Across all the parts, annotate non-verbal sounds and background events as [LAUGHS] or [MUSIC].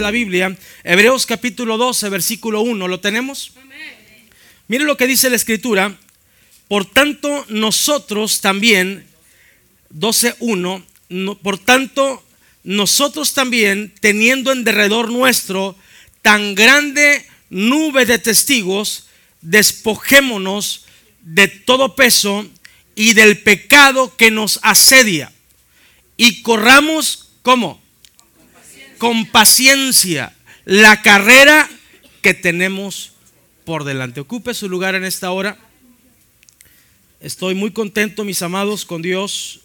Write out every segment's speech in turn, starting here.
la Biblia. Hebreos capítulo 12, versículo 1. ¿Lo tenemos? Mire lo que dice la escritura. Por tanto, nosotros también, 12.1, no, por tanto, nosotros también, teniendo en derredor nuestro tan grande nube de testigos, despojémonos de todo peso y del pecado que nos asedia y corramos, ¿cómo? Con paciencia. La carrera que tenemos por delante. Ocupe su lugar en esta hora. Estoy muy contento, mis amados, con Dios.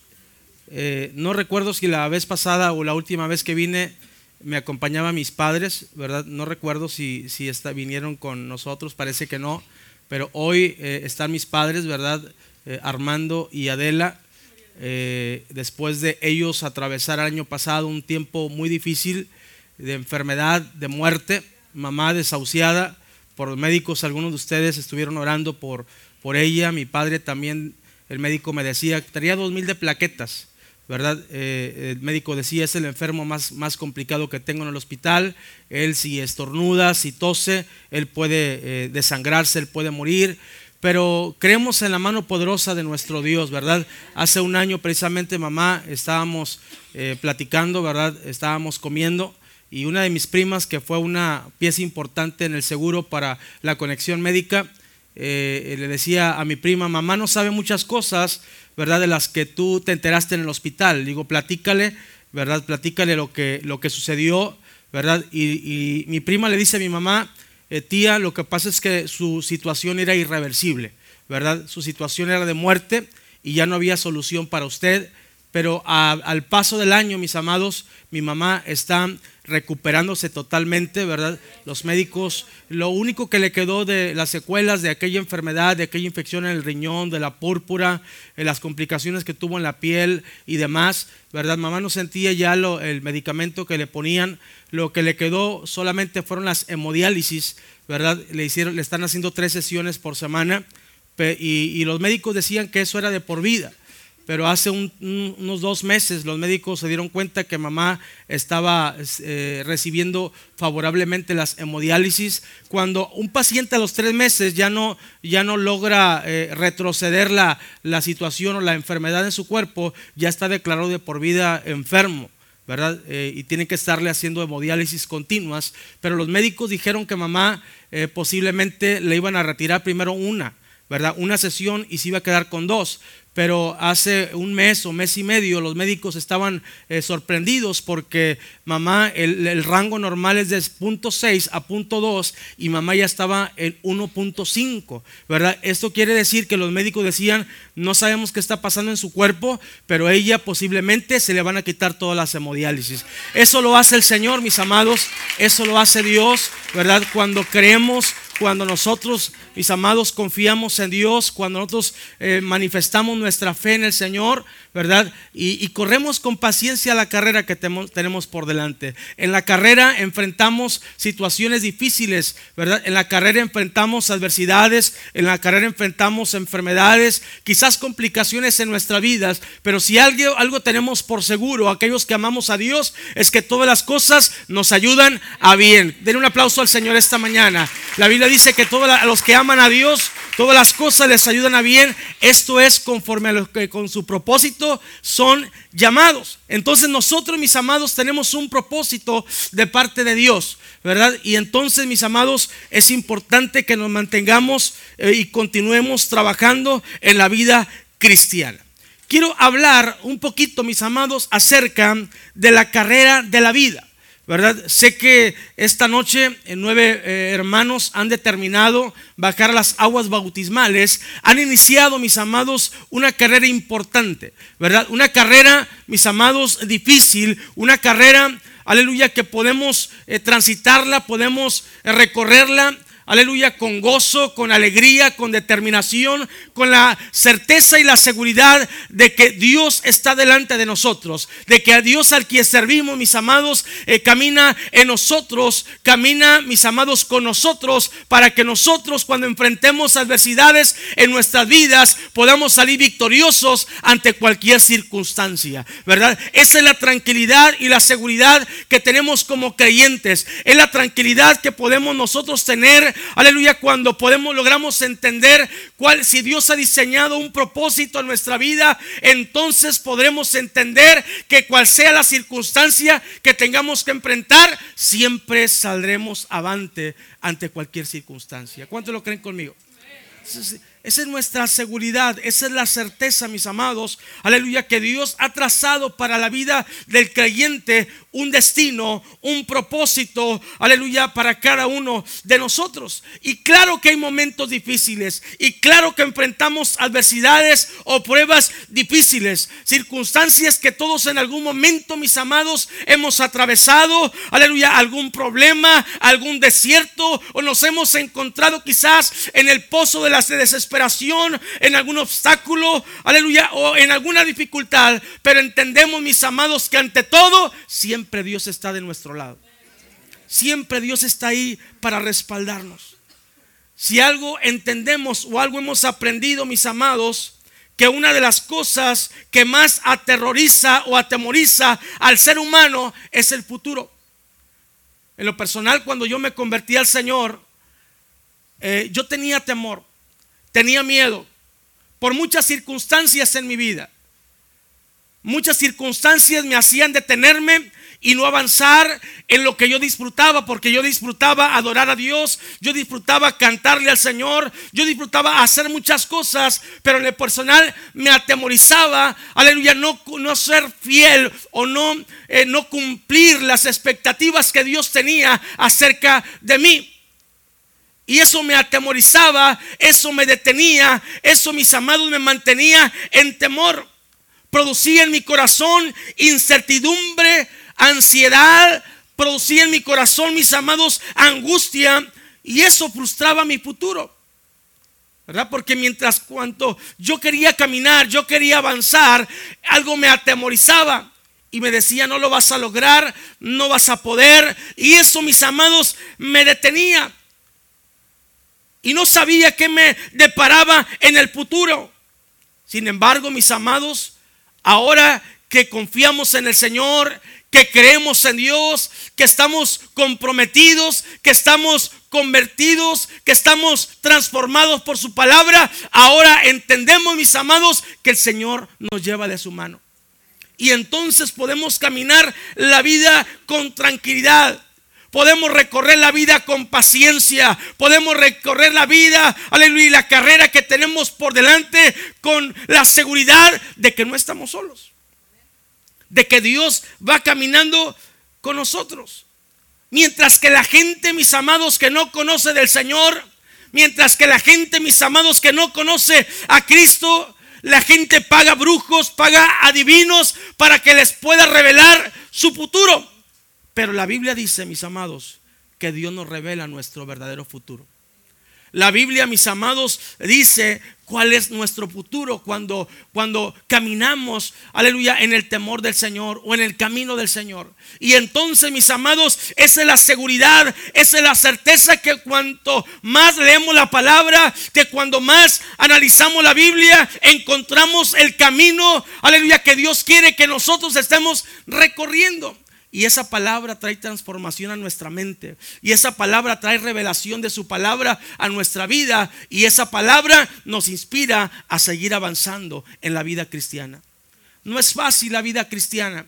Eh, no recuerdo si la vez pasada o la última vez que vine me acompañaban mis padres, ¿verdad? No recuerdo si, si vinieron con nosotros, parece que no, pero hoy eh, están mis padres, ¿verdad? Eh, Armando y Adela. Después de ellos atravesar el año pasado un tiempo muy difícil de enfermedad, de muerte, mamá desahuciada, por los médicos, algunos de ustedes estuvieron orando por, por ella, mi padre también, el médico me decía, tenía dos mil de plaquetas, ¿verdad? Eh, el médico decía, es el enfermo más, más complicado que tengo en el hospital, él si estornuda, si tose, él puede eh, desangrarse, él puede morir, pero creemos en la mano poderosa de nuestro Dios, ¿verdad? Hace un año precisamente mamá estábamos eh, platicando, ¿verdad? Estábamos comiendo y una de mis primas, que fue una pieza importante en el seguro para la conexión médica, eh, le decía a mi prima, mamá no sabe muchas cosas, ¿verdad? De las que tú te enteraste en el hospital. Digo, platícale, ¿verdad? Platícale lo que, lo que sucedió, ¿verdad? Y, mi prima le dice a mi mamá, eh, tía, lo que pasa es que su situación era irreversible, ¿verdad? Su situación era de muerte y ya no había solución para usted. Pero al paso del año, mis amados, mi mamá está recuperándose totalmente, ¿verdad? Los médicos, lo único que le quedó de las secuelas de aquella enfermedad, de aquella infección en el riñón, de la púrpura, de las complicaciones que tuvo en la piel y demás, ¿verdad? Mamá no sentía ya lo, el medicamento que le ponían, lo que le quedó solamente fueron las hemodiálisis, ¿verdad? Le, hicieron, le están haciendo tres sesiones por semana y los médicos decían que eso era de por vida pero hace unos dos meses los médicos se dieron cuenta que mamá estaba eh, recibiendo favorablemente las hemodiálisis. Cuando un paciente a los tres meses ya no, ya no logra eh, retroceder la, la situación o la enfermedad en su cuerpo, ya está declarado de por vida enfermo. ¿verdad? Eh, y tiene que estarle haciendo hemodiálisis continuas, pero los médicos dijeron que mamá posiblemente le iban a retirar primero una, ¿verdad? Una sesión y se iba a quedar con dos pero hace un mes o mes y medio los médicos estaban eh, sorprendidos porque mamá, el, rango normal es de 0.6 a 0.2 y mamá ya estaba en 1.5, ¿verdad? Esto quiere decir que los médicos decían, no sabemos qué está pasando en su cuerpo, pero ella posiblemente se le van a quitar todas las hemodiálisis. Eso lo hace el Señor, mis amados, eso lo hace Dios, ¿verdad? Cuando creemos cuando nosotros, mis amados, confiamos en Dios, cuando nosotros eh, manifestamos nuestra fe en el Señor, ¿verdad? Y, corremos con paciencia la carrera que tenemos por delante. En la carrera enfrentamos situaciones difíciles, ¿verdad? En la carrera enfrentamos adversidades, en la carrera enfrentamos enfermedades, quizás complicaciones en nuestras vidas, pero si algo, algo tenemos por seguro, aquellos que amamos a Dios, es que todas las cosas nos ayudan a bien. Den un aplauso al Señor esta mañana. La Biblia dice que todos los que aman a Dios, todas las cosas les ayudan a bien. Esto es conforme a lo que con su propósito son llamados. Entonces nosotros, mis amados, tenemos un propósito de parte de Dios, ¿verdad? Y entonces, mis amados, es importante que nos mantengamos eh, y continuemos trabajando en la vida cristiana. Quiero hablar un poquito, mis amados, acerca de la carrera de la vida. ¿Verdad? Sé que esta noche eh, nueve eh, hermanos han determinado bajar las aguas bautismales, han iniciado, mis amados, una carrera importante, ¿verdad? Una carrera, mis amados, difícil, una carrera, aleluya, que podemos eh, transitarla, podemos recorrerla aleluya, con gozo, con alegría, con determinación, con la certeza y la seguridad de que Dios está delante de nosotros, de que a Dios al que servimos, mis amados, eh, camina en nosotros, camina, mis amados, con nosotros, para que nosotros cuando enfrentemos adversidades en nuestras vidas podamos salir victoriosos ante cualquier circunstancia, ¿verdad? Esa es la tranquilidad y la seguridad que tenemos como creyentes, es la tranquilidad que podemos nosotros tener Aleluya, cuando podemos logramos entender cuál si Dios ha diseñado un propósito en nuestra vida, entonces podremos entender que cual sea la circunstancia que tengamos que enfrentar, siempre saldremos avante ante cualquier circunstancia. ¿Cuántos lo creen conmigo? Esa es nuestra seguridad, esa es la certeza, mis amados. Aleluya, que Dios ha trazado para la vida del creyente un destino, un propósito, aleluya, para cada uno de nosotros. Y claro que hay momentos difíciles y claro que enfrentamos adversidades o pruebas difíciles, circunstancias que todos en algún momento, mis amados, hemos atravesado, aleluya, algún problema, algún desierto o nos hemos encontrado quizás en el pozo de la en algún obstáculo, aleluya, o en alguna dificultad, pero entendemos, mis amados, que ante todo siempre siempre Dios está de nuestro lado. Siempre Dios está ahí para respaldarnos. Si algo entendemos o algo hemos aprendido, mis amados, que una de las cosas que más aterroriza o atemoriza al ser humano es el futuro. En lo personal, cuando yo me convertí al Señor, eh, yo tenía temor, tenía miedo por muchas circunstancias en mi vida. Muchas circunstancias me hacían detenerme y no avanzar en lo que yo disfrutaba, porque yo disfrutaba adorar a Dios, yo disfrutaba cantarle al Señor, yo disfrutaba hacer muchas cosas, pero en el personal me atemorizaba, aleluya, no, no ser fiel o no, eh, no cumplir las expectativas que Dios tenía acerca de mí. Y eso me atemorizaba, eso me detenía, eso mis amados me mantenía en temor. Producía en mi corazón incertidumbre, ansiedad, producía en mi corazón, mis amados, angustia, y eso frustraba mi futuro. ¿Verdad? Porque mientras cuanto yo quería caminar, yo quería avanzar, algo me atemorizaba y me decía, no lo vas a lograr, no vas a poder. Y eso, mis amados, me detenía. Y no sabía qué me deparaba en el futuro. Sin embargo, mis amados, ahora que confiamos en el Señor, que creemos en Dios, que estamos comprometidos, que estamos convertidos, que estamos transformados por su palabra, ahora entendemos, mis amados, que el Señor nos lleva de su mano. Y entonces podemos caminar la vida con tranquilidad. Podemos recorrer la vida con paciencia. Podemos recorrer la vida, aleluya, y la carrera que tenemos por delante con la seguridad de que no estamos solos de que Dios va caminando con nosotros. Mientras que la gente, mis amados, que no conoce del Señor, mientras que la gente, mis amados, que no conoce a Cristo, la gente paga brujos, paga adivinos para que les pueda revelar su futuro. Pero la Biblia dice, mis amados, que Dios nos revela nuestro verdadero futuro. La Biblia, mis amados, dice cuál es nuestro futuro cuando, cuando caminamos, aleluya, en el temor del Señor o en el camino del Señor. Y entonces, mis amados, esa es la seguridad, esa es la certeza que cuanto más leemos la palabra, que cuando más analizamos la Biblia, encontramos el camino, aleluya, que Dios quiere que nosotros estemos recorriendo. Y esa palabra trae transformación a nuestra mente. Y esa palabra trae revelación de su palabra a nuestra vida. Y esa palabra nos inspira a seguir avanzando en la vida cristiana. No es fácil la vida cristiana.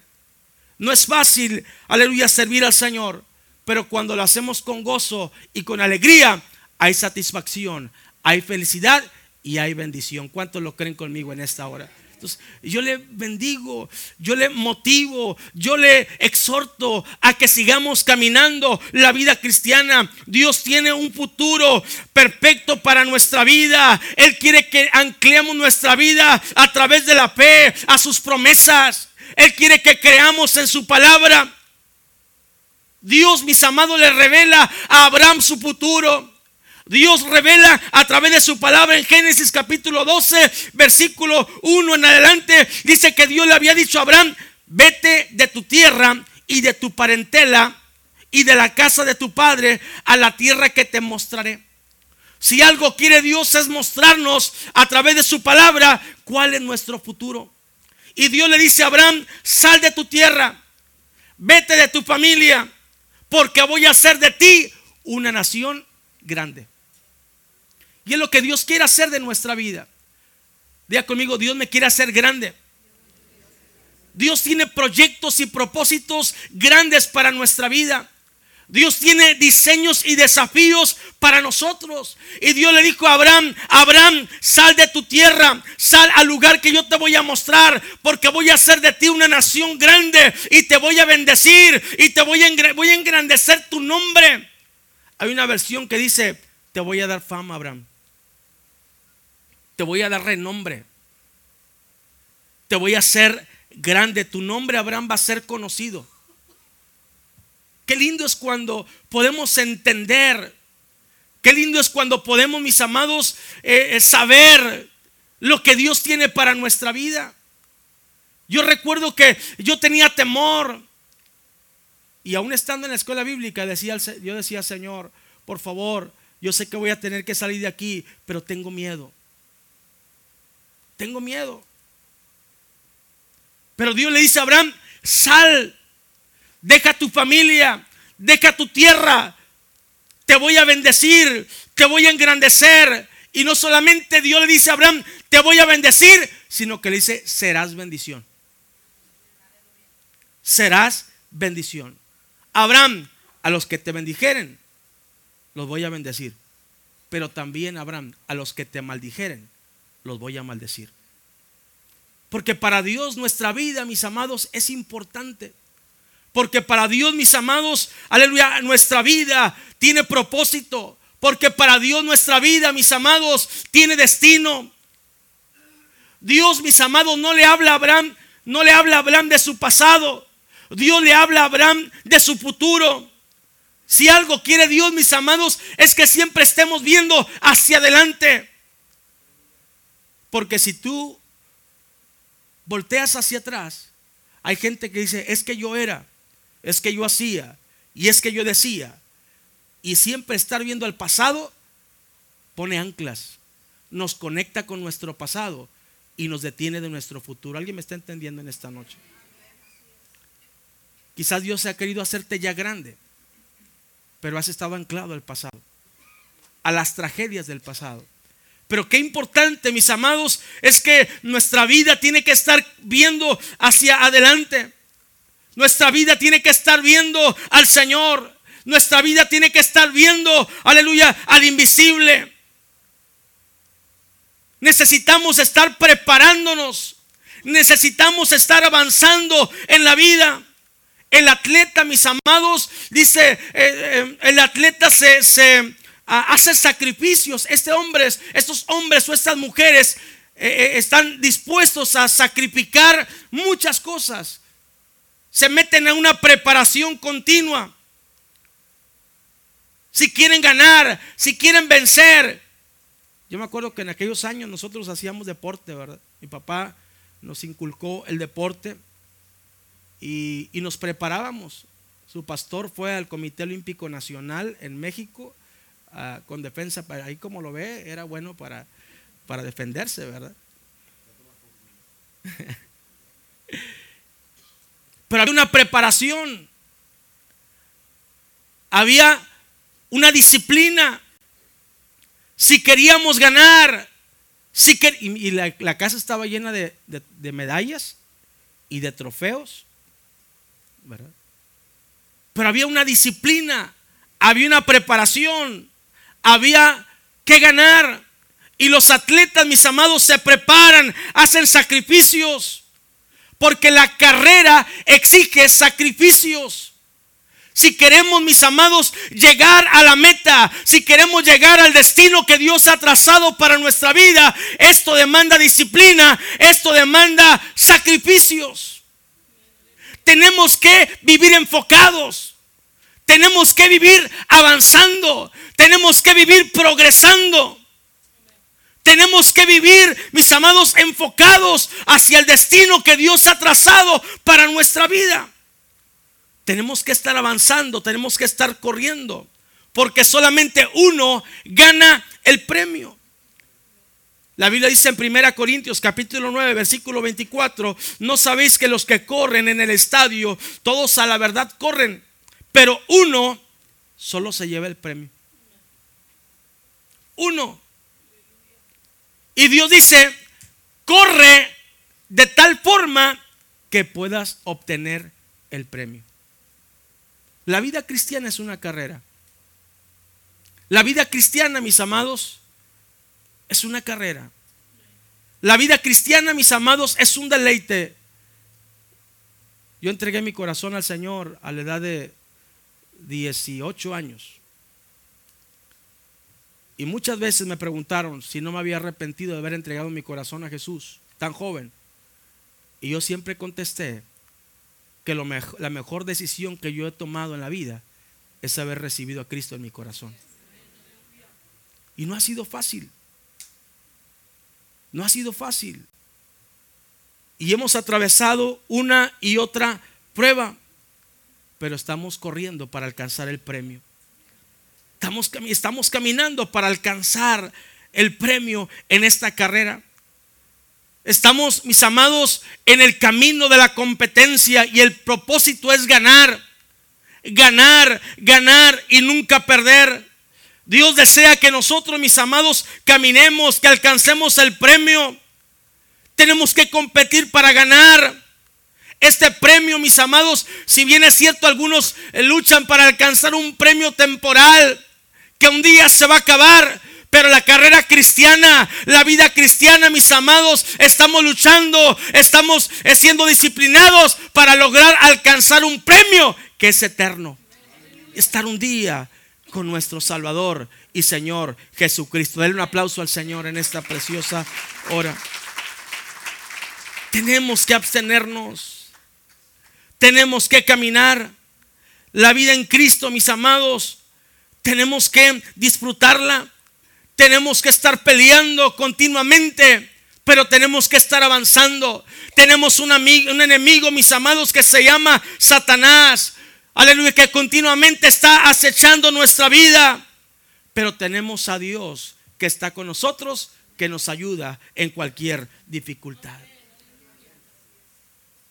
No es fácil, aleluya, servir al Señor. Pero cuando lo hacemos con gozo y con alegría, hay satisfacción, hay felicidad y hay bendición. ¿Cuántos lo creen conmigo en esta hora? Yo le bendigo, yo le motivo, yo le exhorto a que sigamos caminando la vida cristiana. Dios tiene un futuro perfecto para nuestra vida. Él quiere que ancleemos nuestra vida a través de la fe, a sus promesas. Él quiere que creamos en su palabra. Dios, mis amados, le revela a Abraham su futuro. Dios revela a través de su palabra en Génesis capítulo 12, versículo 1 en adelante. Dice que Dios le había dicho a Abraham, vete de tu tierra y de tu parentela y de la casa de tu padre a la tierra que te mostraré. Si algo quiere Dios es mostrarnos a través de su palabra cuál es nuestro futuro. Y Dios le dice a Abraham, sal de tu tierra, vete de tu familia, porque voy a hacer de ti una nación grande. Y es lo que Dios quiere hacer de nuestra vida. Diga conmigo, Dios me quiere hacer grande. Dios tiene proyectos y propósitos grandes para nuestra vida. Dios tiene diseños y desafíos para nosotros. Y Dios le dijo a Abraham, Abraham, sal de tu tierra, sal al lugar que yo te voy a mostrar, porque voy a hacer de ti una nación grande y te voy a bendecir y te voy a, voy a engrandecer tu nombre. Hay una versión que dice, te voy a dar fama, Abraham. Te voy a dar renombre. Te voy a hacer grande. Tu nombre, Abraham, va a ser conocido. Qué lindo es cuando podemos entender. Qué lindo es cuando podemos, mis amados, eh, eh, saber lo que Dios tiene para nuestra vida. Yo recuerdo que yo tenía temor. Y aún estando en la escuela bíblica, decía, yo decía, Señor, por favor, yo sé que voy a tener que salir de aquí, pero tengo miedo. Tengo miedo. Pero Dios le dice a Abraham, sal deja tu familia, deja tu tierra, te voy a bendecir, te voy a engrandecer. Y no solamente Dios le dice a Abraham, te voy a bendecir, sino que le dice, serás bendición. Serás bendición. Abraham, a los que te bendijeren, los voy a bendecir. Pero también, Abraham, a los que te maldijeren, los voy a maldecir. Porque para Dios nuestra vida, mis amados, es importante. Porque para Dios, mis amados, aleluya, nuestra vida tiene propósito. Porque para Dios nuestra vida, mis amados, tiene destino. Dios, mis amados, no le habla a Abraham, no le habla a Abraham de su pasado. Dios le habla a Abraham de su futuro. Si algo quiere Dios, mis amados, es que siempre estemos viendo hacia adelante. Porque si tú volteas hacia atrás, hay gente que dice, es que yo era, es que yo hacía y es que yo decía. Y siempre estar viendo al pasado pone anclas, nos conecta con nuestro pasado y nos detiene de nuestro futuro. ¿Alguien me está entendiendo en esta noche? Quizás Dios se ha querido hacerte ya grande, pero has estado anclado al pasado, a las tragedias del pasado. Pero qué importante, mis amados, es que nuestra vida tiene que estar viendo hacia adelante. Nuestra vida tiene que estar viendo al Señor. Nuestra vida tiene que estar viendo, aleluya, al invisible. Necesitamos estar preparándonos. Necesitamos estar avanzando en la vida. El atleta, mis amados, dice, eh, eh, el atleta se, se hace sacrificios. Este hombre, estos hombres o estas mujeres eh, están dispuestos a sacrificar muchas cosas se meten a una preparación continua. Si quieren ganar, si quieren vencer. Yo me acuerdo que en aquellos años nosotros hacíamos deporte, ¿verdad? Mi papá nos inculcó el deporte y, nos preparábamos. Su pastor fue al Comité Olímpico Nacional en México ah, con defensa. Ahí como lo ve, era bueno para, para defenderse, ¿verdad? [LAUGHS] Pero había una preparación. Había una disciplina. Si queríamos ganar, si y, la, casa estaba llena de, medallas y de trofeos, Pero había una disciplina, había una preparación, había que ganar. Y los atletas, mis amados, se preparan, hacen sacrificios. Porque la carrera exige sacrificios. Si queremos, mis amados, llegar a la meta, si queremos llegar al destino que Dios ha trazado para nuestra vida, esto demanda disciplina, esto demanda sacrificios. Tenemos que vivir enfocados. Tenemos que vivir avanzando. Tenemos que vivir progresando. Tenemos que vivir, mis amados, enfocados hacia el destino que Dios ha trazado para nuestra vida. Tenemos que estar avanzando, tenemos que estar corriendo, porque solamente uno gana el premio. La Biblia dice en 1 Corintios capítulo 9 versículo 24, no sabéis que los que corren en el estadio, todos a la verdad corren, pero uno solo se lleva el premio. Uno. Y Dios dice, corre de tal forma que puedas obtener el premio. La vida cristiana es una carrera. La vida cristiana, mis amados, es una carrera. La vida cristiana, mis amados, es un deleite. Yo entregué mi corazón al Señor a la edad de 18 años. Y muchas veces me preguntaron si no me había arrepentido de haber entregado mi corazón a Jesús, tan joven. Y yo siempre contesté que lo la mejor decisión que yo he tomado en la vida es haber recibido a Cristo en mi corazón. Y no ha sido fácil. No ha sido fácil. Y hemos atravesado una y otra prueba, pero estamos corriendo para alcanzar el premio. Estamos, caminando para alcanzar el premio en esta carrera. Estamos, mis amados, en el camino de la competencia y el propósito es ganar, ganar, ganar y nunca perder. Dios desea que nosotros, mis amados, caminemos, que alcancemos el premio. Tenemos que competir para ganar. Este premio, mis amados, si bien es cierto, algunos luchan para alcanzar un premio temporal que un día se va a acabar. Pero la carrera cristiana, la vida cristiana, mis amados, estamos luchando, estamos siendo disciplinados para lograr alcanzar un premio que es eterno. Estar un día con nuestro Salvador y Señor Jesucristo. Denle un aplauso al Señor en esta preciosa hora. Tenemos que abstenernos. Tenemos que caminar. La vida en Cristo, mis amados, tenemos que disfrutarla. Tenemos que estar peleando continuamente, pero tenemos que estar avanzando. Tenemos un, amigo, un enemigo, mis amados, que se llama Satanás. Aleluya, que continuamente está acechando nuestra vida. Pero tenemos a Dios que está con nosotros, que nos ayuda en cualquier dificultad.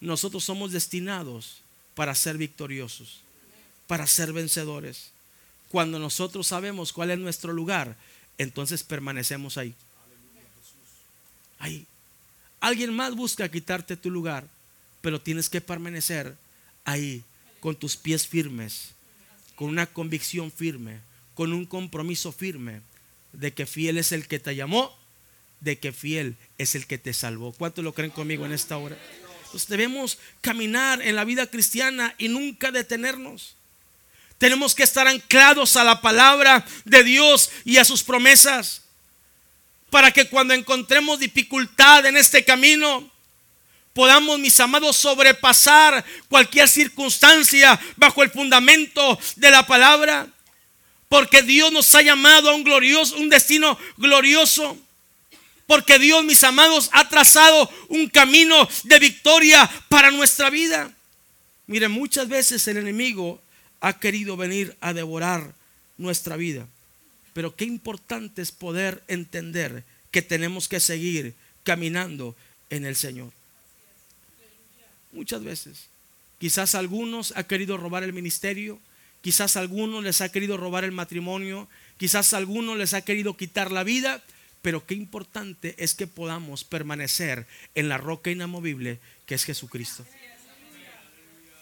Nosotros somos destinados para ser victoriosos, para ser vencedores. Cuando nosotros sabemos cuál es nuestro lugar, entonces permanecemos ahí. Ahí. Alguien más busca quitarte tu lugar, pero tienes que permanecer ahí con tus pies firmes, con una convicción firme, con un compromiso firme de que fiel es el que te llamó, de que fiel es el que te salvó. ¿Cuántos lo creen conmigo en esta hora? Entonces debemos caminar en la vida cristiana y nunca detenernos. Tenemos que estar anclados a la palabra de Dios y a sus promesas para que cuando encontremos dificultad en este camino, podamos, mis amados, sobrepasar cualquier circunstancia bajo el fundamento de la palabra. Porque Dios nos ha llamado a un glorioso, un destino glorioso. Porque Dios, mis amados, ha trazado un camino de victoria para nuestra vida. Mire, muchas veces el enemigo ha querido venir a devorar nuestra vida. Pero qué importante es poder entender que tenemos que seguir caminando en el Señor. Muchas veces. Quizás algunos ha querido robar el ministerio, quizás algunos les ha querido robar el matrimonio, quizás algunos les ha querido quitar la vida, pero qué importante es que podamos permanecer en la roca inamovible que es Jesucristo.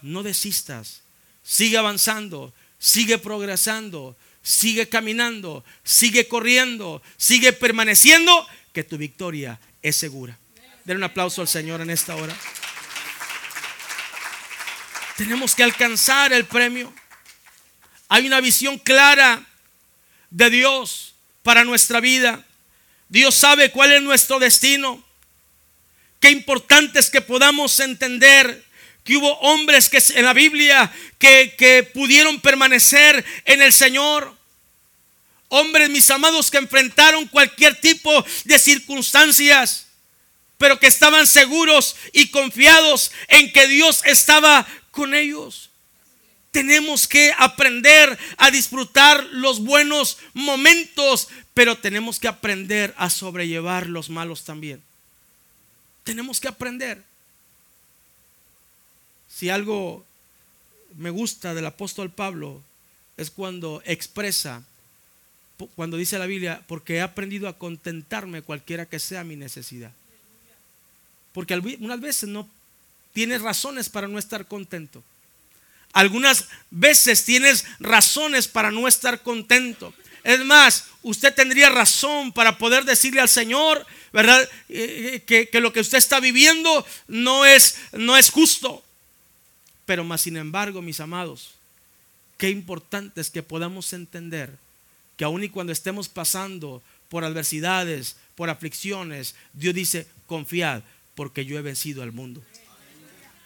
No desistas, sigue avanzando, sigue progresando, sigue caminando, sigue corriendo, sigue permaneciendo, que tu victoria es segura. Den un aplauso al Señor en esta hora. Tenemos que alcanzar el premio. Hay una visión clara de Dios para nuestra vida. Dios sabe cuál es nuestro destino. Qué importante es que podamos entender que hubo hombres que en la Biblia que, que pudieron permanecer en el Señor. Hombres, mis amados, que enfrentaron cualquier tipo de circunstancias, pero que estaban seguros y confiados en que Dios estaba con ellos. Tenemos que aprender a disfrutar los buenos momentos, pero tenemos que aprender a sobrellevar los malos también. Tenemos que aprender. Si algo me gusta del apóstol Pablo es cuando expresa, cuando dice la Biblia, porque he aprendido a contentarme cualquiera que sea mi necesidad. Porque unas veces no tienes razones para no estar contento. Algunas veces tienes razones para no estar contento. Es más, usted tendría razón para poder decirle al Señor, ¿verdad? Eh, eh, que, lo que usted está viviendo no es, no es justo. Pero más sin embargo, mis amados, qué importante es que podamos entender que aun y cuando estemos pasando por adversidades, por aflicciones, Dios dice, confiad, porque yo he vencido al mundo.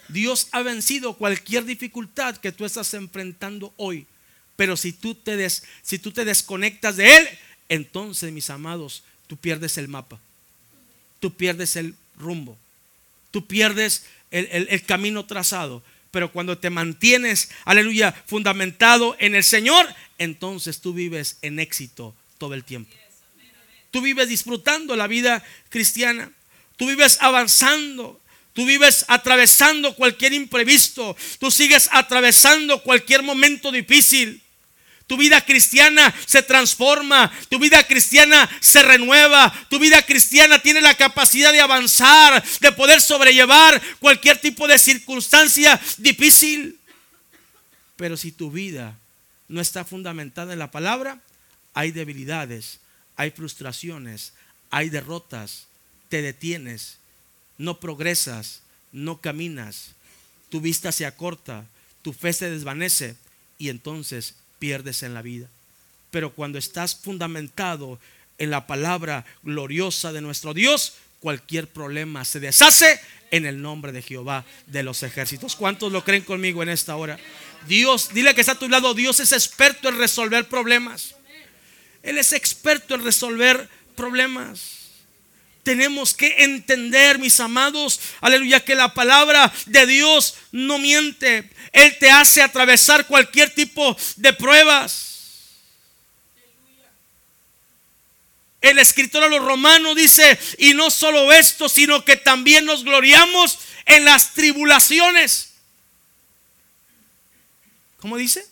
Dios ha vencido cualquier dificultad que tú estás enfrentando hoy. Pero si tú te, des, si tú te desconectas de Él, entonces, mis amados, tú pierdes el mapa. Tú pierdes el rumbo. Tú pierdes el, el camino trazado. Pero cuando te mantienes, aleluya, fundamentado en el Señor, entonces tú vives en éxito todo el tiempo. Tú vives disfrutando la vida cristiana. Tú vives avanzando. Tú vives atravesando cualquier imprevisto. Tú sigues atravesando cualquier momento difícil. Tu vida cristiana se transforma, tu vida cristiana se renueva, tu vida cristiana tiene la capacidad de avanzar, de poder sobrellevar cualquier tipo de circunstancia difícil. Pero si tu vida no está fundamentada en la palabra, hay debilidades, hay frustraciones, hay derrotas, te detienes, no progresas, no caminas, tu vista se acorta, tu fe se desvanece y entonces pierdes en la vida. Pero cuando estás fundamentado en la palabra gloriosa de nuestro Dios, cualquier problema se deshace en el nombre de Jehová de los ejércitos. ¿Cuántos lo creen conmigo en esta hora? Dios, dile que está a tu lado, Dios es experto en resolver problemas. Él es experto en resolver problemas tenemos que entender, mis amados, aleluya, que la palabra de Dios no miente. Él te hace atravesar cualquier tipo de pruebas. El escritor a los romanos dice, y no solo esto, sino que también nos gloriamos en las tribulaciones. ¿Cómo dice?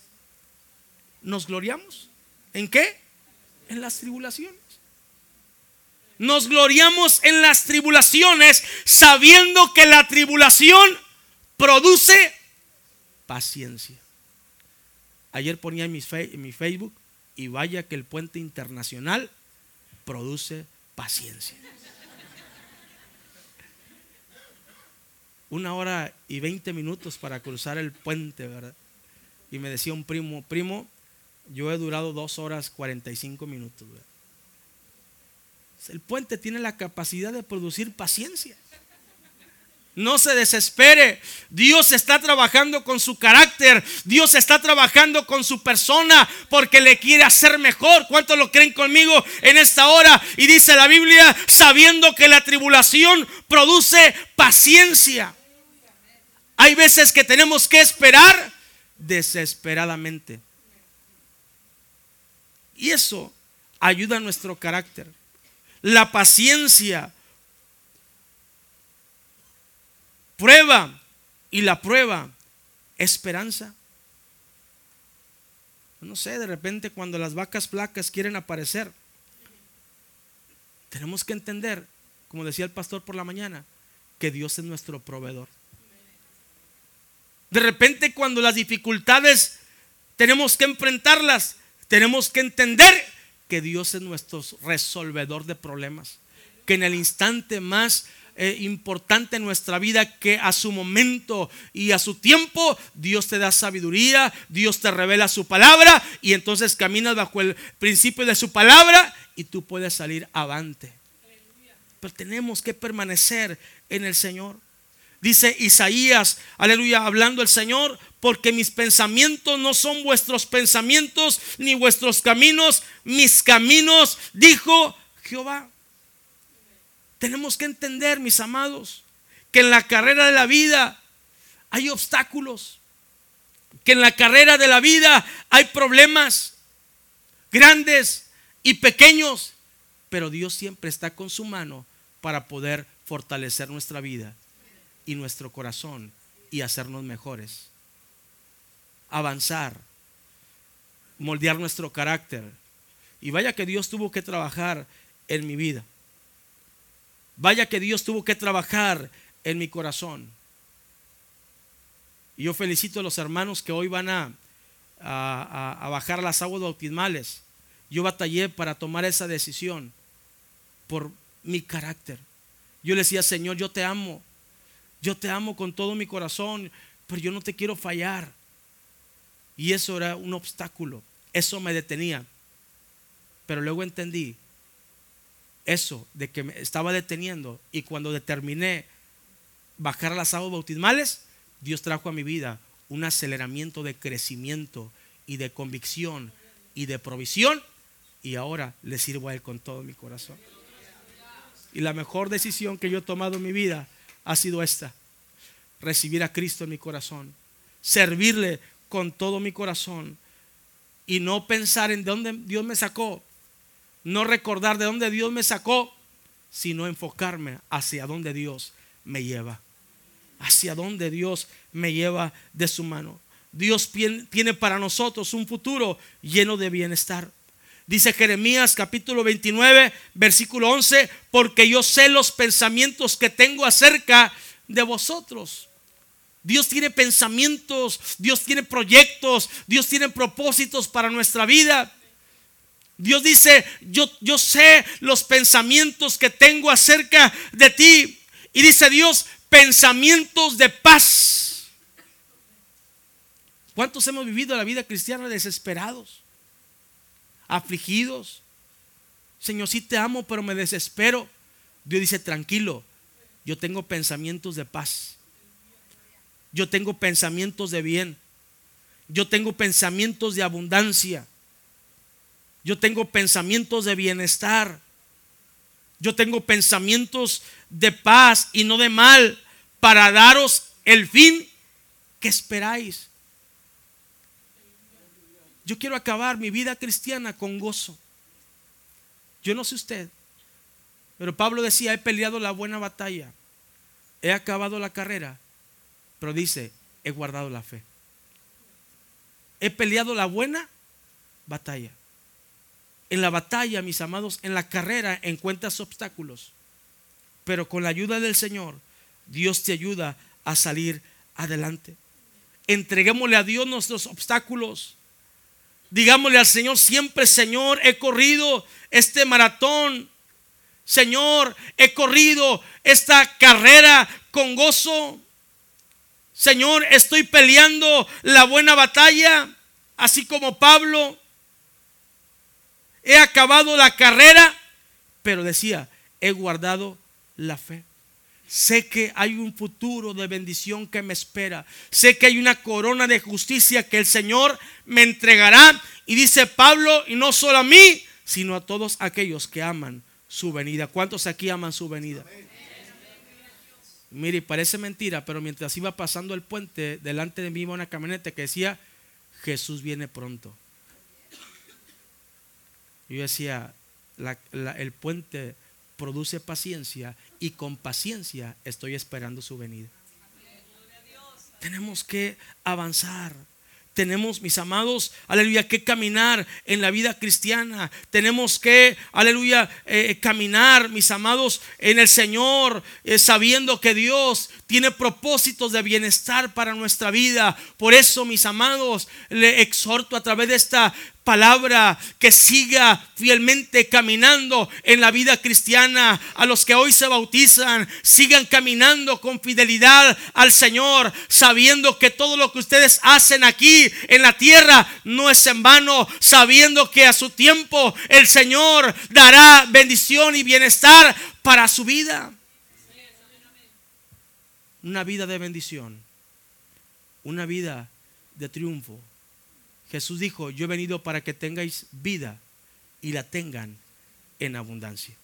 ¿Nos gloriamos? ¿En qué? En las tribulaciones nos gloriamos en las tribulaciones, sabiendo que la tribulación produce paciencia. Ayer ponía en mi, Facebook, y vaya que el puente internacional produce paciencia. Una hora y veinte minutos para cruzar el puente, ¿verdad? Y me decía un primo, primo, yo he durado dos horas cuarenta y cinco minutos, ¿verdad? El puente tiene la capacidad de producir paciencia. No se desespere. Dios está trabajando con su carácter. Dios está trabajando con su persona porque le quiere hacer mejor. ¿Cuántos lo creen conmigo en esta hora? Y dice la Biblia, sabiendo que la tribulación produce paciencia. Hay veces que tenemos que esperar desesperadamente. Y eso ayuda a nuestro carácter la paciencia. Prueba y la prueba, esperanza. No sé, de repente cuando las vacas flacas quieren aparecer, tenemos que entender, como decía el pastor por la mañana, que Dios es nuestro proveedor. De repente cuando las dificultades tenemos que enfrentarlas, tenemos que entender que Dios es nuestro resolvedor de problemas. Que en el instante más eh, importante en nuestra vida, que a su momento y a su tiempo, Dios te da sabiduría, Dios te revela su palabra y entonces caminas bajo el principio de su palabra y tú puedes salir avante. Pero tenemos que permanecer en el Señor. Dice Isaías, aleluya, hablando el Señor, porque mis pensamientos no son vuestros pensamientos, ni vuestros caminos, mis caminos, dijo Jehová. Tenemos que entender, mis amados, que en la carrera de la vida hay obstáculos, que en la carrera de la vida hay problemas grandes y pequeños, pero Dios siempre está con su mano para poder fortalecer nuestra vida y nuestro corazón y hacernos mejores. Avanzar, moldear nuestro carácter. Y vaya que Dios tuvo que trabajar en mi vida. Vaya que Dios tuvo que trabajar en mi corazón. Y yo felicito a los hermanos que hoy van a, a, bajar las aguas bautismales. Yo batallé para tomar esa decisión por mi carácter. Yo le decía, Señor, yo te amo. Yo te amo con todo mi corazón, pero yo no te quiero fallar. Y eso era un obstáculo. Eso me detenía. Pero luego entendí eso de que me estaba deteniendo y cuando determiné bajar las aguas bautismales, Dios trajo a mi vida un aceleramiento de crecimiento y de convicción y de provisión y ahora le sirvo a Él con todo mi corazón. Y la mejor decisión que yo he tomado en mi vida ha sido esta. Recibir a Cristo en mi corazón. Servirle con todo mi corazón. Y no pensar en de dónde Dios me sacó. No recordar de dónde Dios me sacó. Sino enfocarme hacia dónde Dios me lleva. Hacia dónde Dios me lleva de su mano. Dios tiene para nosotros un futuro lleno de bienestar. Dice Jeremías capítulo 29, versículo 11, porque yo sé los pensamientos que tengo acerca de vosotros. Dios tiene pensamientos, Dios tiene proyectos, Dios tiene propósitos para nuestra vida. Dios dice, yo, yo sé los pensamientos que tengo acerca de ti. Y dice Dios, pensamientos de paz. ¿Cuántos hemos vivido la vida cristiana desesperados? Afligidos. Señor, sí te amo, pero me desespero. Dios dice, tranquilo, yo tengo pensamientos de paz. Yo tengo pensamientos de bien. Yo tengo pensamientos de abundancia. Yo tengo pensamientos de bienestar. Yo tengo pensamientos de paz y no de mal para daros el fin que esperáis. Yo quiero acabar mi vida cristiana con gozo. Yo no sé usted, pero Pablo decía, he peleado la buena batalla, he acabado la carrera, pero dice, he guardado la fe. He peleado la buena batalla. En la batalla, mis amados, en la carrera encuentras obstáculos, pero con la ayuda del Señor, Dios te ayuda a salir adelante. Entreguémosle a Dios nuestros obstáculos Digámosle al Señor siempre, Señor, he corrido este maratón. Señor, he corrido esta carrera con gozo. Señor, estoy peleando la buena batalla, así como Pablo. He acabado la carrera, pero decía, he guardado la fe. Sé que hay un futuro de bendición que me espera. Sé que hay una corona de justicia que el Señor me entregará. Y dice Pablo, y no solo a mí, sino a todos aquellos que aman su venida. ¿Cuántos aquí aman su venida? Mire, parece mentira, pero mientras iba pasando el puente, delante de mí iba una camioneta que decía, Jesús viene pronto. Yo decía, el puente produce paciencia y con paciencia estoy esperando su venida. Tenemos que avanzar. Tenemos, mis amados, aleluya, que caminar en la vida cristiana. Tenemos que, aleluya, eh, caminar, mis amados, en el Señor, eh, sabiendo que Dios tiene propósitos de bienestar para nuestra vida. Por eso, mis amados, le exhorto a través de esta palabra que siga fielmente caminando en la vida cristiana. A los que hoy se bautizan, sigan caminando con fidelidad al Señor, sabiendo que todo lo que ustedes hacen aquí en la tierra no es en vano, sabiendo que a su tiempo el Señor dará bendición y bienestar para su vida. una vida de bendición, una vida de triunfo. Jesús dijo, yo he venido para que tengáis vida y la tengan en abundancia.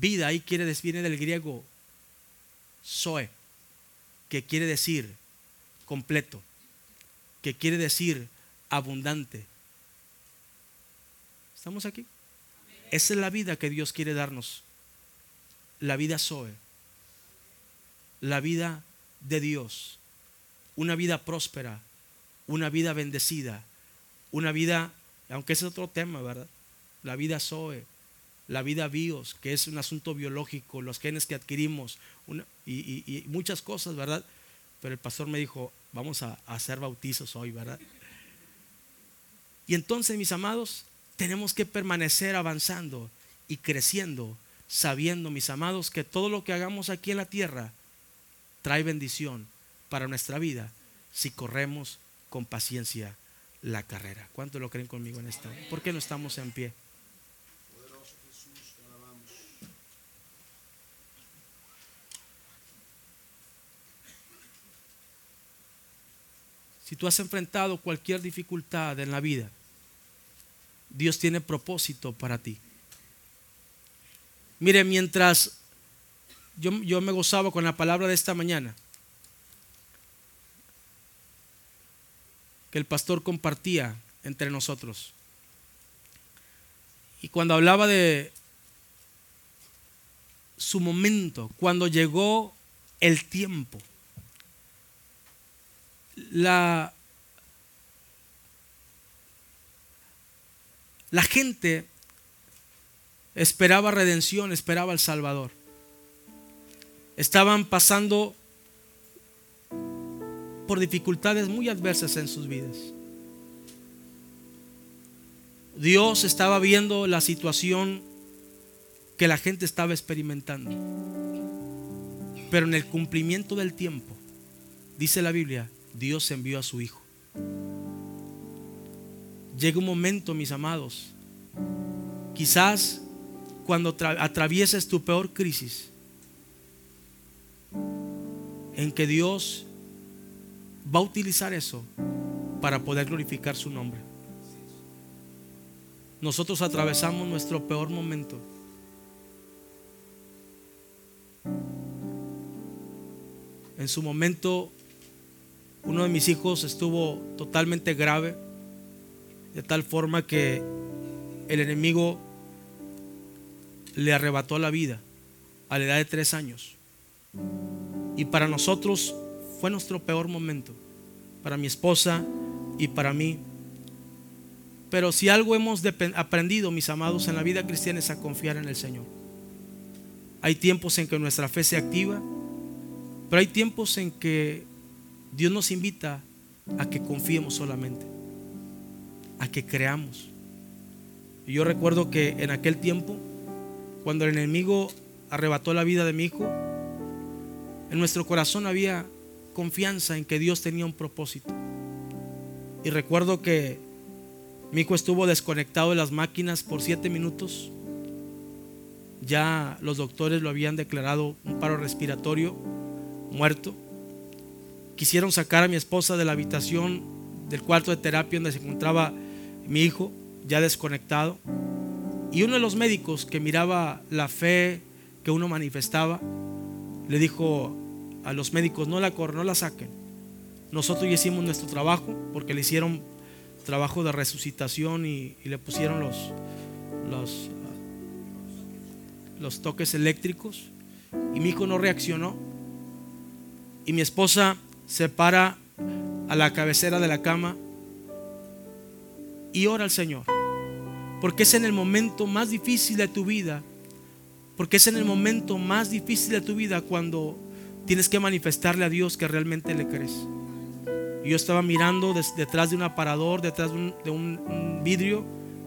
Vida ahí quiere decir, viene del griego zoe, que quiere decir completo, que quiere decir abundante. ¿Estamos aquí? Esa es la vida que Dios quiere darnos. La vida Zoe. La vida de Dios. Una vida próspera. Una vida bendecida. Una vida, aunque ese es otro tema, ¿verdad? La vida Zoe. La vida bios, que es un asunto biológico, los genes que adquirimos y, muchas cosas, ¿verdad? Pero el pastor me dijo, vamos a hacer bautizos hoy, ¿verdad? Y entonces, mis amados, tenemos que permanecer avanzando y creciendo, sabiendo, mis amados, que todo lo que hagamos aquí en la tierra trae bendición para nuestra vida si corremos con paciencia la carrera. ¿Cuánto lo creen conmigo en esto? ¿Por qué no estamos en pie? Si tú has enfrentado cualquier dificultad en la vida, Dios tiene propósito para ti. Mire, mientras yo, yo, me gozaba con la palabra de esta mañana, que el pastor compartía entre nosotros. Y cuando hablaba de su momento, cuando llegó el tiempo, la La gente esperaba redención, esperaba al Salvador. Estaban pasando por dificultades muy adversas en sus vidas. Dios estaba viendo la situación que la gente estaba experimentando. Pero en el cumplimiento del tiempo, dice la Biblia, Dios envió a su Hijo. Llega un momento, mis amados, quizás cuando atravieses tu peor crisis, en que Dios va a utilizar eso para poder glorificar su nombre. Nosotros atravesamos nuestro peor momento. En su momento, uno de mis hijos estuvo totalmente grave de tal forma que el enemigo le arrebató la vida a la edad de tres años. Y para nosotros fue nuestro peor momento, para mi esposa y para mí. Pero si algo hemos aprendido, mis amados, en la vida cristiana es a confiar en el Señor. Hay tiempos en que nuestra fe se activa, pero hay tiempos en que Dios nos invita a que confiemos solamente a que creamos. Yo recuerdo que en aquel tiempo, cuando el enemigo arrebató la vida de mi hijo, en nuestro corazón había confianza en que Dios tenía un propósito. Y recuerdo que mi hijo estuvo desconectado de las máquinas por siete minutos. Ya los doctores lo habían declarado un paro respiratorio, muerto. Quisieron sacar a mi esposa de la habitación del cuarto de terapia donde se encontraba mi hijo ya desconectado. Y uno de los médicos que miraba la fe que uno manifestaba, le dijo a los médicos, no la corren, no la saquen. Nosotros ya hicimos nuestro trabajo porque le hicieron trabajo de resucitación y, le pusieron los, los, los toques eléctricos. Y mi hijo no reaccionó. Y mi esposa se para a la cabecera de la cama y ora al Señor. Porque es en el momento más difícil de tu vida. Porque es en el momento más difícil de tu vida cuando tienes que manifestarle a Dios que realmente le crees. Yo estaba mirando detrás de un aparador, detrás de, un, vidrio,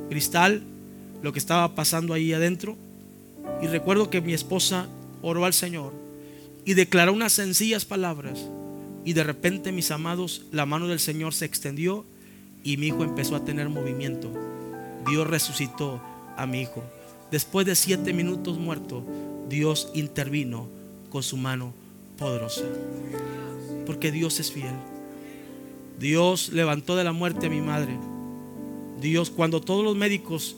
cristal, lo que estaba pasando ahí adentro. Y recuerdo que mi esposa oró al Señor y declaró unas sencillas palabras. Y de repente, mis amados, la mano del Señor se extendió y mi hijo empezó a tener movimiento. Dios resucitó a mi hijo. Después de siete minutos muerto, Dios intervino con su mano poderosa. Porque Dios es fiel. Dios levantó de la muerte a mi madre. Dios, cuando todos los médicos,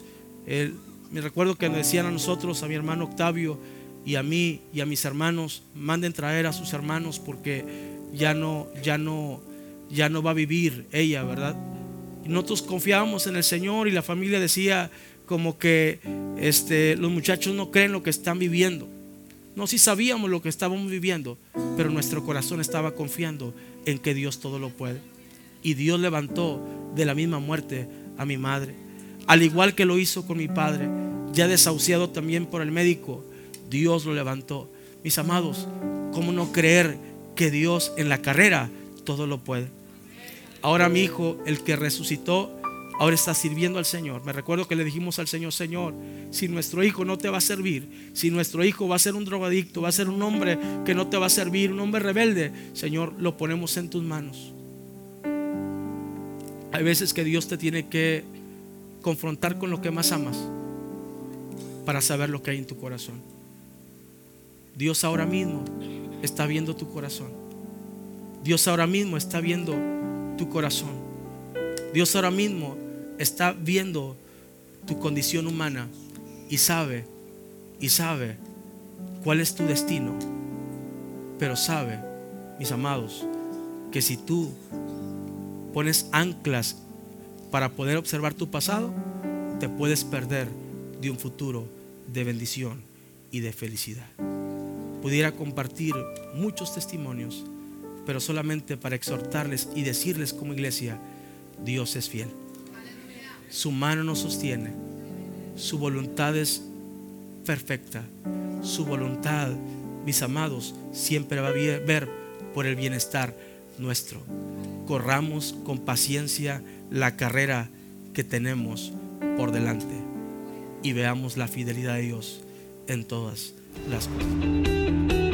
me recuerdo que nos decían a nosotros, a mi hermano Octavio y a mí y a mis hermanos, manden traer a sus hermanos porque ya no, ya no, ya no va a vivir ella, ¿verdad? Y nosotros confiábamos en el Señor y la familia decía como que este, los muchachos no creen lo que están viviendo. No, si sabíamos lo que estábamos viviendo, pero nuestro corazón estaba confiando en que Dios todo lo puede. Y Dios levantó de la misma muerte a mi madre, al igual que lo hizo con mi padre, ya desahuciado también por el médico, Dios lo levantó. Mis amados, ¿cómo no creer que Dios en la carrera todo lo puede? Ahora mi hijo, el que resucitó, ahora está sirviendo al Señor. Me recuerdo que le dijimos al Señor, Señor, si nuestro hijo no te va a servir, si nuestro hijo va a ser un drogadicto, va a ser un hombre que no te va a servir, un hombre rebelde, Señor, lo ponemos en tus manos. Hay veces que Dios te tiene que confrontar con lo que más amas para saber lo que hay en tu corazón. Dios ahora mismo está viendo tu corazón. Dios ahora mismo está viendo tu corazón. Dios ahora mismo está viendo tu condición humana y sabe, y sabe cuál es tu destino. Pero sabe, mis amados, que si tú pones anclas para poder observar tu pasado, te puedes perder de un futuro de bendición y de felicidad. Pudiera compartir muchos testimonios, pero solamente para exhortarles y decirles como iglesia, Dios es fiel. Su mano nos sostiene. Su voluntad es perfecta. Su voluntad, mis amados, siempre va a ver por el bienestar nuestro. Corramos con paciencia la carrera que tenemos por delante y veamos la fidelidad de Dios en todas las cosas.